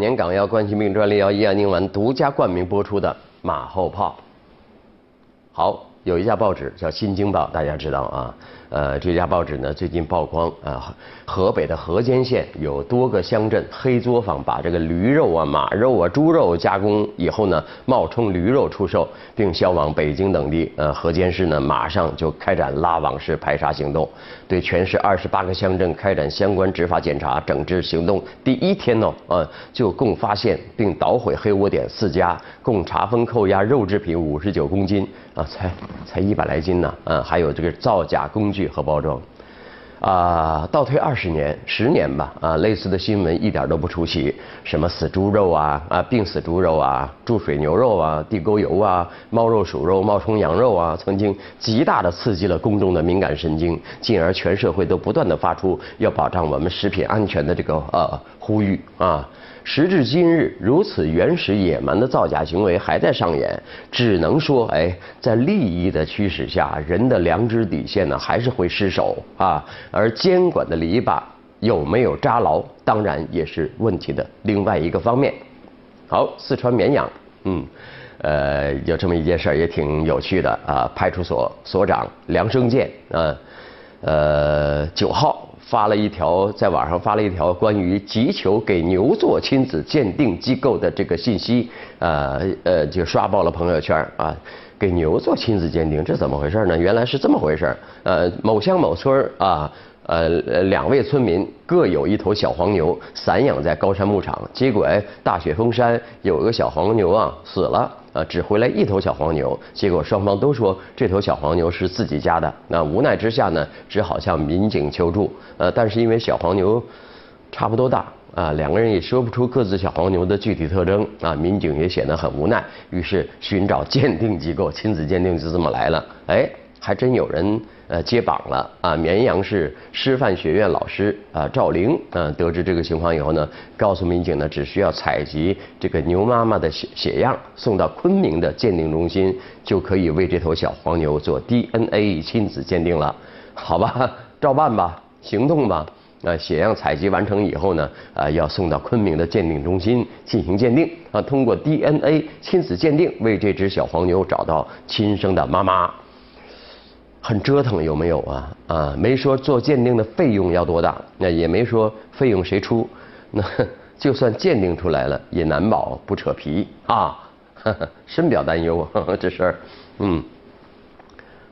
年港药冠心病专利药益安宁丸独家冠名播出的马后炮。好，有一家报纸叫《新京报》，大家知道啊。呃，这家报纸呢最近曝光啊，河北的河间县有多个乡镇黑作坊把这个驴肉啊、马肉啊、猪肉加工以后呢，冒充驴肉出售，并销往北京等地。呃，河间市呢马上就开展拉网式排查行动，对全市二十八个乡镇开展相关执法检查整治行动。第一天呢，呃，就共发现并捣毁黑窝点四家，共查封扣押肉制品五十九公斤啊，才才一百来斤呢，嗯，还有这个造假工具。和包装，啊，倒退二十年、十年吧，啊，类似的新闻一点都不出奇。什么死猪肉啊，啊，病死猪肉啊，注水牛肉啊，地沟油啊，猫肉、鼠肉冒充羊肉啊，曾经极大的刺激了公众的敏感神经，进而全社会都不断的发出要保障我们食品安全的这个呃呼吁啊。时至今日，如此原始野蛮的造假行为还在上演，只能说，哎，在利益的驱使下，人的良知底线呢还是会失守啊。而监管的篱笆有没有扎牢，当然也是问题的另外一个方面。好，四川绵阳，嗯，呃，有这么一件事儿也挺有趣的啊。派出所所长梁生健啊，呃，九号。发了一条，在网上发了一条关于急求给牛做亲子鉴定机构的这个信息，呃呃，就刷爆了朋友圈啊！给牛做亲子鉴定，这怎么回事呢？原来是这么回事呃，某乡某村啊。呃，两位村民各有一头小黄牛，散养在高山牧场。结果，大雪封山，有个小黄牛啊死了，呃，只回来一头小黄牛。结果双方都说这头小黄牛是自己家的。那无奈之下呢，只好向民警求助。呃，但是因为小黄牛差不多大啊，两个人也说不出各自小黄牛的具体特征啊，民警也显得很无奈。于是寻找鉴定机构，亲子鉴定就这么来了。哎，还真有人。呃，接榜了啊！绵阳市师范学院老师啊，赵玲啊，得知这个情况以后呢，告诉民警呢，只需要采集这个牛妈妈的血血样，送到昆明的鉴定中心，就可以为这头小黄牛做 DNA 亲子鉴定了。好吧，照办吧，行动吧。那血样采集完成以后呢，啊，要送到昆明的鉴定中心进行鉴定啊，通过 DNA 亲子鉴定，为这只小黄牛找到亲生的妈妈。很折腾有没有啊？啊，没说做鉴定的费用要多大，那也没说费用谁出，那就算鉴定出来了，也难保不扯皮啊，深表担忧 这事儿。嗯，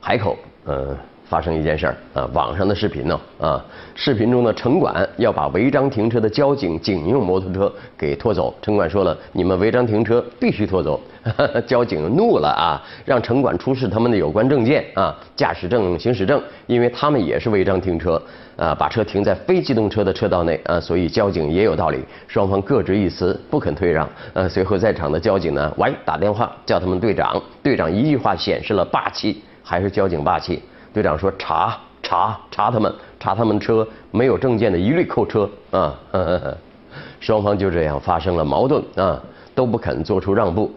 海口，嗯。发生一件事儿啊，网上的视频呢啊，视频中的城管要把违章停车的交警警用摩托车给拖走。城管说了，你们违章停车必须拖走。交警怒了啊，让城管出示他们的有关证件啊，驾驶证、行驶证，因为他们也是违章停车啊，把车停在非机动车的车道内啊，所以交警也有道理。双方各执一词，不肯退让。呃，随后在场的交警呢，喂，打电话叫他们队长，队长一句话显示了霸气，还是交警霸气。队长说：“查查查他们，查他们车没有证件的一律扣车啊！” 双方就这样发生了矛盾啊，都不肯做出让步，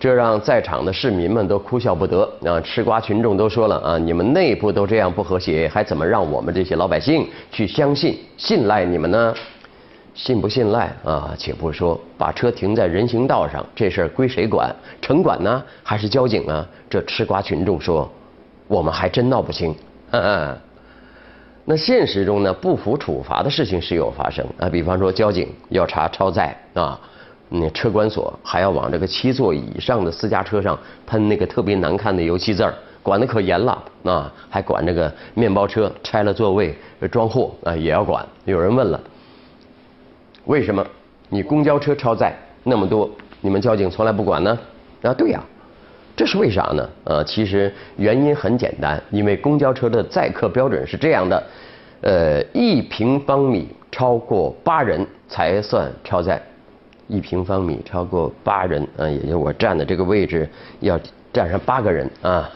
这让在场的市民们都哭笑不得啊！吃瓜群众都说了啊：“你们内部都这样不和谐，还怎么让我们这些老百姓去相信、信赖你们呢？信不信赖啊？且不说，把车停在人行道上，这事儿归谁管？城管呢，还是交警啊？这吃瓜群众说。”我们还真闹不清，那现实中呢，不服处罚的事情时有发生啊。比方说，交警要查超载啊，那车管所还要往这个七座以上的私家车上喷那个特别难看的油漆字儿，管得可严了啊。还管这个面包车拆了座位装货啊，也要管。有人问了，为什么你公交车超载那么多，你们交警从来不管呢？啊，对呀。这是为啥呢？呃，其实原因很简单，因为公交车的载客标准是这样的，呃，一平方米超过八人才算超载，一平方米超过八人，啊，也就我站的这个位置要站上八个人啊，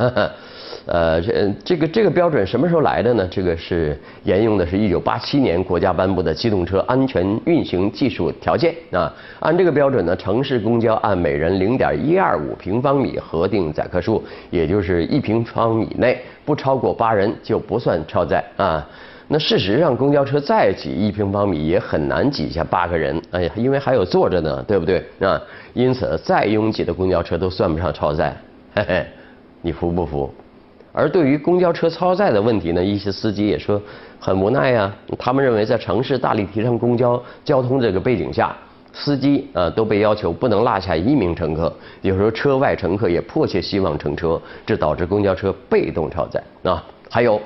呃，这这个这个标准什么时候来的呢？这个是沿用的是一九八七年国家颁布的机动车安全运行技术条件啊。按这个标准呢，城市公交按每人零点一二五平方米核定载客数，也就是一平方米内不超过八人就不算超载啊。那事实上，公交车再挤一平方米也很难挤下八个人，哎呀，因为还有坐着呢，对不对啊？因此，再拥挤的公交车都算不上超载，嘿嘿，你服不服？而对于公交车超载的问题呢，一些司机也说很无奈呀。他们认为，在城市大力提倡公交交通这个背景下，司机啊都被要求不能落下一名乘客，有时候车外乘客也迫切希望乘车，这导致公交车被动超载啊。还有。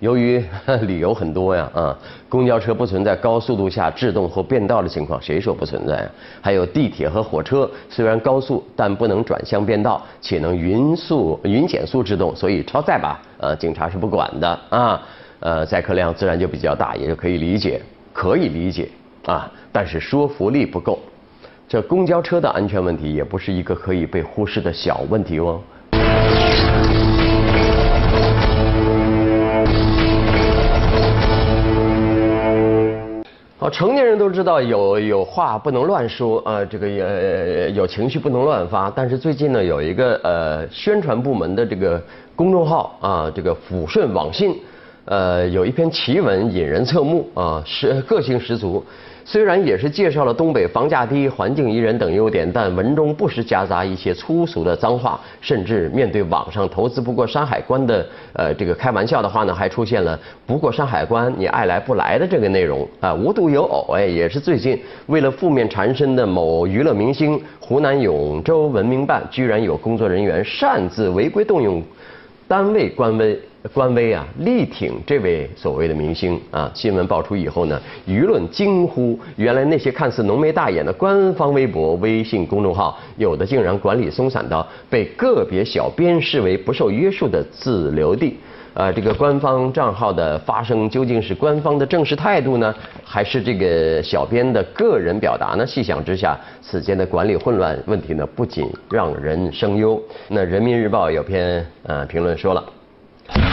由于理由很多呀，啊，公交车不存在高速度下制动或变道的情况，谁说不存在啊？还有地铁和火车，虽然高速，但不能转向变道，且能匀速、匀减速制动，所以超载吧，呃，警察是不管的啊，呃，载客量自然就比较大，也就可以理解，可以理解啊，但是说服力不够。这公交车的安全问题也不是一个可以被忽视的小问题哦。成年人都知道有有话不能乱说啊，这个也有情绪不能乱发。但是最近呢，有一个呃宣传部门的这个公众号啊，这个抚顺网信，呃，有一篇奇文引人侧目啊，是个性十足。虽然也是介绍了东北房价低、环境宜人等优点，但文中不时夹杂一些粗俗的脏话，甚至面对网上投资不过山海关的呃这个开玩笑的话呢，还出现了不过山海关你爱来不来的这个内容啊，无独有偶哎，也是最近为了负面缠身的某娱乐明星，湖南永州文明办居然有工作人员擅自违规动用单位官微。官微啊，力挺这位所谓的明星啊！新闻爆出以后呢，舆论惊呼：原来那些看似浓眉大眼的官方微博、微信公众号，有的竟然管理松散到被个别小编视为不受约束的自留地。啊，这个官方账号的发声究竟是官方的正式态度呢，还是这个小编的个人表达呢？细想之下，此间的管理混乱问题呢，不仅让人生忧。那人民日报有篇呃评论说了。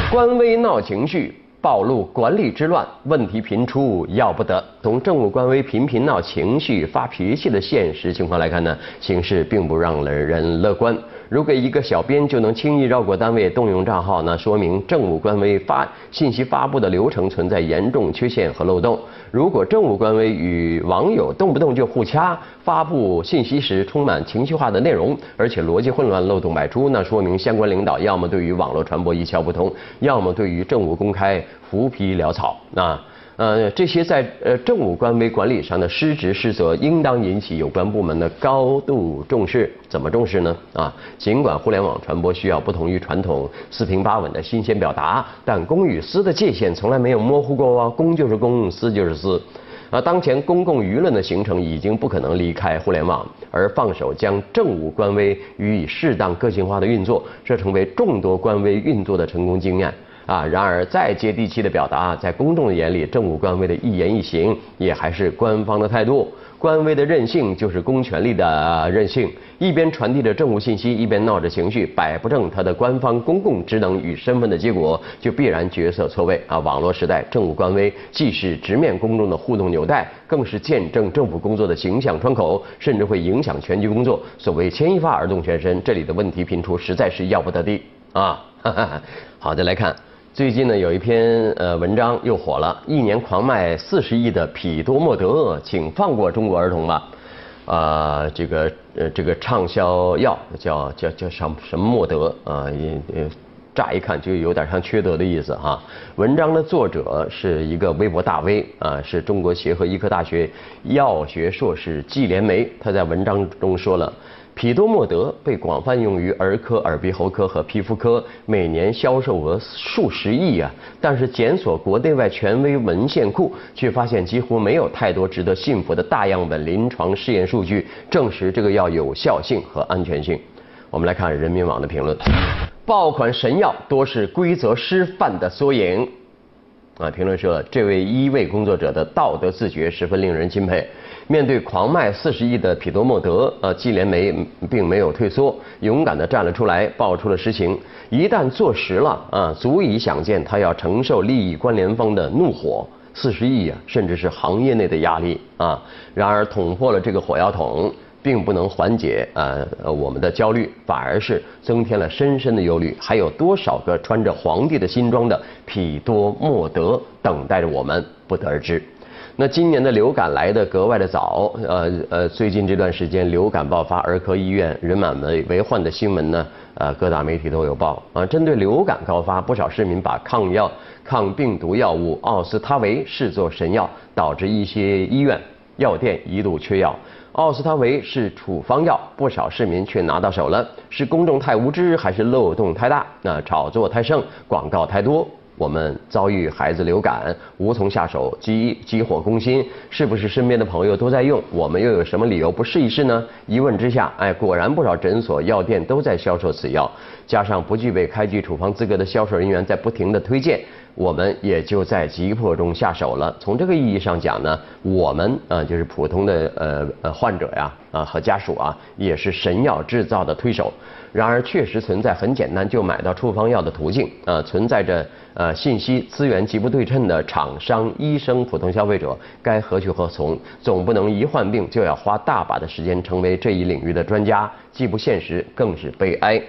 官微闹情绪，暴露管理之乱，问题频出，要不得。从政务官微频频闹情绪、发脾气的现实情况来看呢，形势并不让人乐观。如果一个小编就能轻易绕过单位动用账号，那说明政务官微发信息发布的流程存在严重缺陷和漏洞。如果政务官微与网友动不动就互掐，发布信息时充满情绪化的内容，而且逻辑混乱、漏洞百出，那说明相关领导要么对于网络传播一窍不通，要么对于政务公开浮皮潦草啊。呃，这些在呃政务官微管理上的失职失责，应当引起有关部门的高度重视。怎么重视呢？啊，尽管互联网传播需要不同于传统四平八稳的新鲜表达，但公与私的界限从来没有模糊过啊。公就是公，私就是私。啊，当前公共舆论的形成已经不可能离开互联网，而放手将政务官微予以适当个性化的运作，这成为众多官微运作的成功经验。啊，然而再接地气的表达，在公众的眼里，政务官微的一言一行也还是官方的态度。官微的任性就是公权力的任性，一边传递着政务信息，一边闹着情绪，摆不正他的官方公共职能与身份的结果，就必然角色错位啊！网络时代，政务官微既是直面公众的互动纽带，更是见证政府工作的形象窗口，甚至会影响全局工作。所谓牵一发而动全身，这里的问题频出，实在是要不得的啊！哈哈好，再来看。最近呢，有一篇呃文章又火了，一年狂卖四十亿的匹多莫德，请放过中国儿童吧。啊，这个呃这个畅销药叫叫叫什什么莫德啊？也也乍一看就有点像缺德的意思哈。文章的作者是一个微博大 V 啊，是中国协和医科大学药学硕士季连梅，他在文章中说了。匹多莫德被广泛用于儿科、耳鼻喉科和皮肤科，每年销售额数十亿啊！但是检索国内外权威文献库，却发现几乎没有太多值得信服的大样本临床试验数据证实这个药有效性和安全性。我们来看人民网的评论：爆款神药多是规则失范的缩影。啊，评论说这位医卫工作者的道德自觉十分令人钦佩。面对狂卖四十亿的匹多莫德，呃，季连梅并没有退缩，勇敢地站了出来，爆出了实情。一旦坐实了，啊，足以想见他要承受利益关联方的怒火，四十亿啊，甚至是行业内的压力啊。然而捅破了这个火药桶。并不能缓解呃我们的焦虑，反而是增添了深深的忧虑。还有多少个穿着皇帝的新装的匹多莫德等待着我们，不得而知。那今年的流感来的格外的早，呃呃，最近这段时间流感爆发，儿科医院人满为为患的新闻呢，呃，各大媒体都有报啊。针对流感高发，不少市民把抗药、抗病毒药物奥司他韦视作神药，导致一些医院、药店一度缺药。奥司他韦是处方药，不少市民却拿到手了，是公众太无知，还是漏洞太大？那炒作太盛，广告太多，我们遭遇孩子流感，无从下手，急急火攻心，是不是身边的朋友都在用，我们又有什么理由不试一试呢？一问之下，哎，果然不少诊所、药店都在销售此药，加上不具备开具处方资格的销售人员在不停的推荐。我们也就在急迫中下手了。从这个意义上讲呢，我们啊就是普通的呃呃患者呀啊和家属啊，也是神药制造的推手。然而，确实存在很简单就买到处方药的途径啊，存在着呃信息资源极不对称的厂商、医生、普通消费者该何去何从？总不能一患病就要花大把的时间成为这一领域的专家，既不现实，更是悲哀。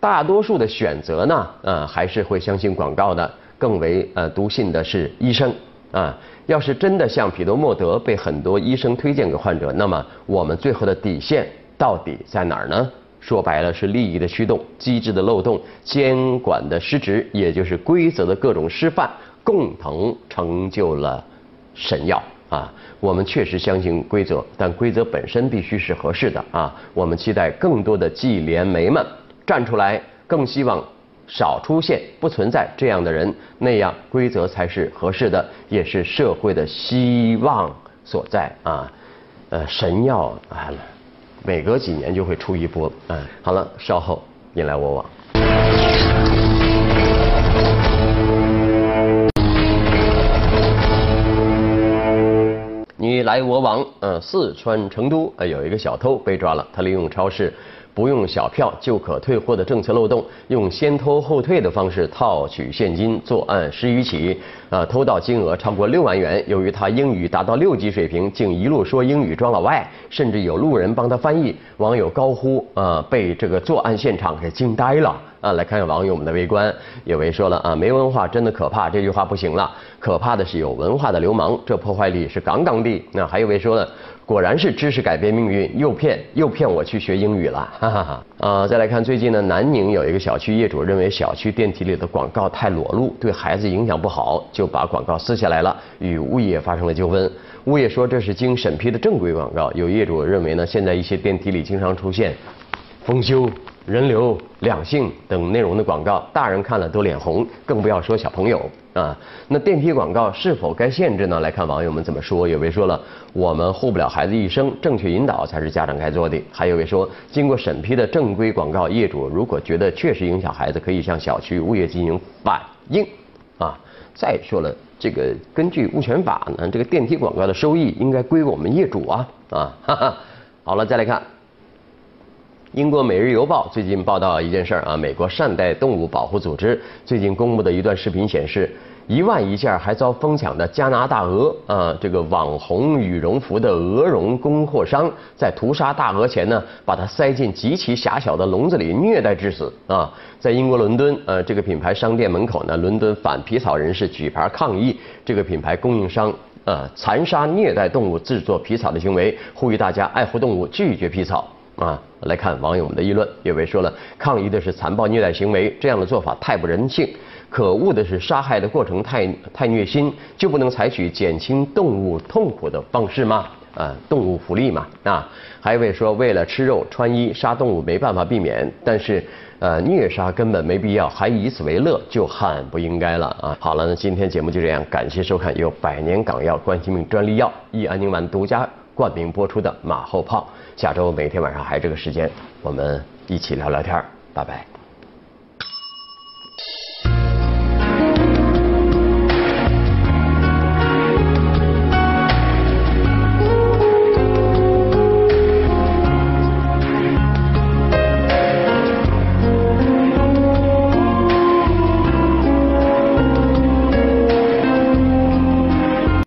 大多数的选择呢，呃还是会相信广告的。更为呃笃信的是医生啊，要是真的像匹多莫德被很多医生推荐给患者，那么我们最后的底线到底在哪儿呢？说白了是利益的驱动、机制的漏洞、监管的失职，也就是规则的各种失范，共同成就了神药啊。我们确实相信规则，但规则本身必须是合适的啊。我们期待更多的季连梅们站出来，更希望。少出现，不存在这样的人，那样规则才是合适的，也是社会的希望所在啊。呃，神药啊，每隔几年就会出一波。嗯，好了，稍后你来我往。你来我往。嗯，四川成都呃有一个小偷被抓了，他利用超市。不用小票就可退货的政策漏洞，用先偷后退的方式套取现金，作案十余起，呃，偷盗金额超过六万元。由于他英语达到六级水平，竟一路说英语装老外，甚至有路人帮他翻译。网友高呼：啊，被这个作案现场给惊呆了！啊，来看看网友们的围观。有位说了：啊，没文化真的可怕，这句话不行了，可怕的是有文化的流氓，这破坏力是杠杠的。那还有位说了。果然是知识改变命运，诱骗诱骗我去学英语了，哈哈哈。啊，再来看最近呢，南宁有一个小区业主认为小区电梯里的广告太裸露，对孩子影响不好，就把广告撕下来了，与物业发生了纠纷。物业说这是经审批的正规广告。有业主认为呢，现在一些电梯里经常出现丰修。人流、两性等内容的广告，大人看了都脸红，更不要说小朋友啊。那电梯广告是否该限制呢？来看网友们怎么说。有位说了，我们护不了孩子一生，正确引导才是家长该做的。还有位说，经过审批的正规广告，业主如果觉得确实影响孩子，可以向小区物业进行反映啊。再说了，这个根据物权法呢，这个电梯广告的收益应该归我们业主啊啊。哈哈。好了，再来看。英国《每日邮报》最近报道一件事儿啊，美国善待动物保护组织最近公布的一段视频显示，一万一件还遭疯抢的加拿大鹅啊，这个网红羽绒服的鹅绒供货商在屠杀大鹅前呢，把它塞进极其狭小的笼子里虐待致死啊！在英国伦敦，呃，这个品牌商店门口呢，伦敦反皮草人士举牌抗议这个品牌供应商呃残杀虐待动物制作皮草的行为，呼吁大家爱护动物，拒绝皮草。啊，来看网友们的议论。有位说了，抗议的是残暴虐待行为，这样的做法太不人性。可恶的是杀害的过程太太虐心，就不能采取减轻动物痛苦的方式吗？啊，动物福利嘛。啊，还有位说，为了吃肉穿衣杀动物没办法避免，但是呃虐杀根本没必要，还以此为乐就很不应该了啊。好了，那今天节目就这样，感谢收看由百年港药冠心病专利药益安宁丸独家冠名播出的马后炮。下周每天晚上还这个时间，我们一起聊聊天儿，拜拜。